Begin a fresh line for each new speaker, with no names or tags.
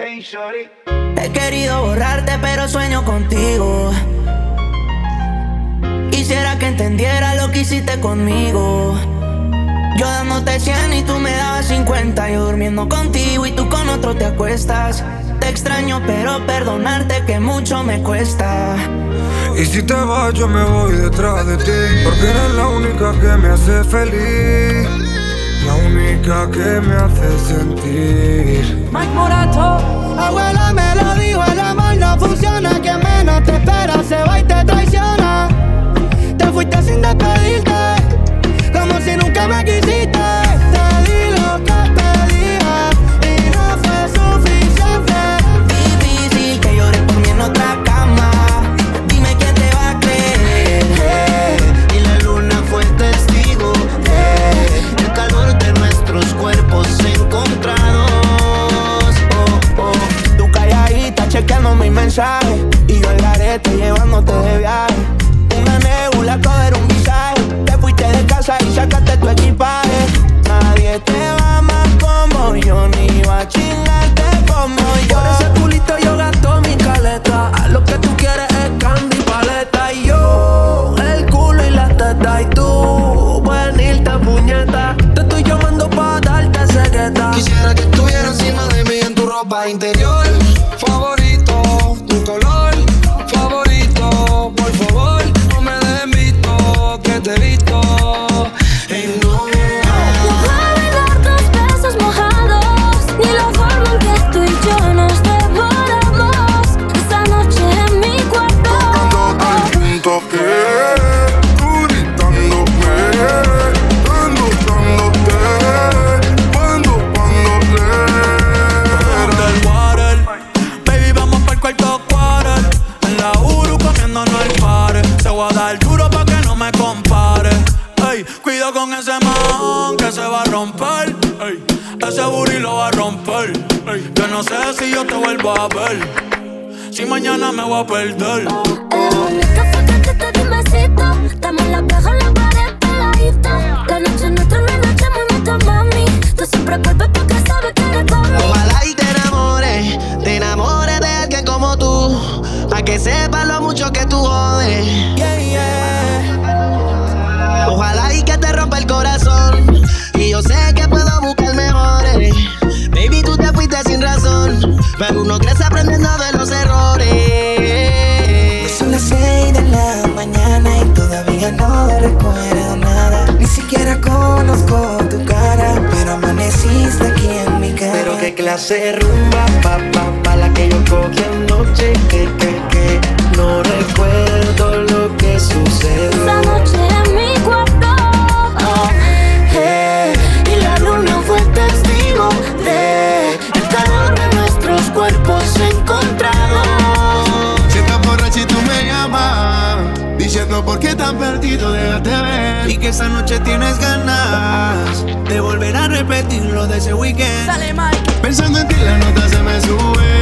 He querido borrarte, pero sueño contigo. Quisiera que entendiera lo que hiciste conmigo. Yo dándote 100 y tú me dabas 50. Yo durmiendo contigo y tú con otro te acuestas. Te extraño, pero perdonarte que mucho me cuesta.
Y si te vas, yo me voy detrás de ti. Porque eres la única que me hace feliz. La única que me hace sentir.
Mike Morato.
Y
yo el garete llevándote de viaje. Una nebula, coger un visaje. Te fuiste de casa y sacaste tu equipaje. Nadie te va más como yo, ni va a chingarte como yo.
Por ese culito yo gasto mi caleta. A lo que tú quieres es candy paleta. Y yo, el culo y la teta. Y tú, venirte puñeta. Te estoy llamando pa' darte cegueta.
Quisiera que estuviera encima de mí en tu ropa interior.
Voy a dar duro pa' que no me compare. Ey, cuido con ese man que se va a romper. Ey, ese booty lo va a romper. Ey, yo no sé si yo te vuelvo a ver. Si mañana me voy a perder.
El bonito fue que te di un besito Estamos la peja en la pared pegadita
como tú. A que sepa lo mucho que tú jodes.
Yeah, yeah.
Ojalá y que te rompa el corazón. Y yo sé que puedo buscar mejores. Baby, tú te fuiste sin razón. Pero uno crece aprendiendo de los errores.
Son las seis de la mañana y todavía no recuerdo nada. Ni siquiera conozco tu cara, pero amaneciste aquí en mi cara.
Pero qué clase de rumba, pa, pa, pa, la que yo cogí
déjate ver. Y que esa noche tienes ganas De volver a repetir lo de ese weekend.
Dale, Mike.
Pensando en ti la nota se me sube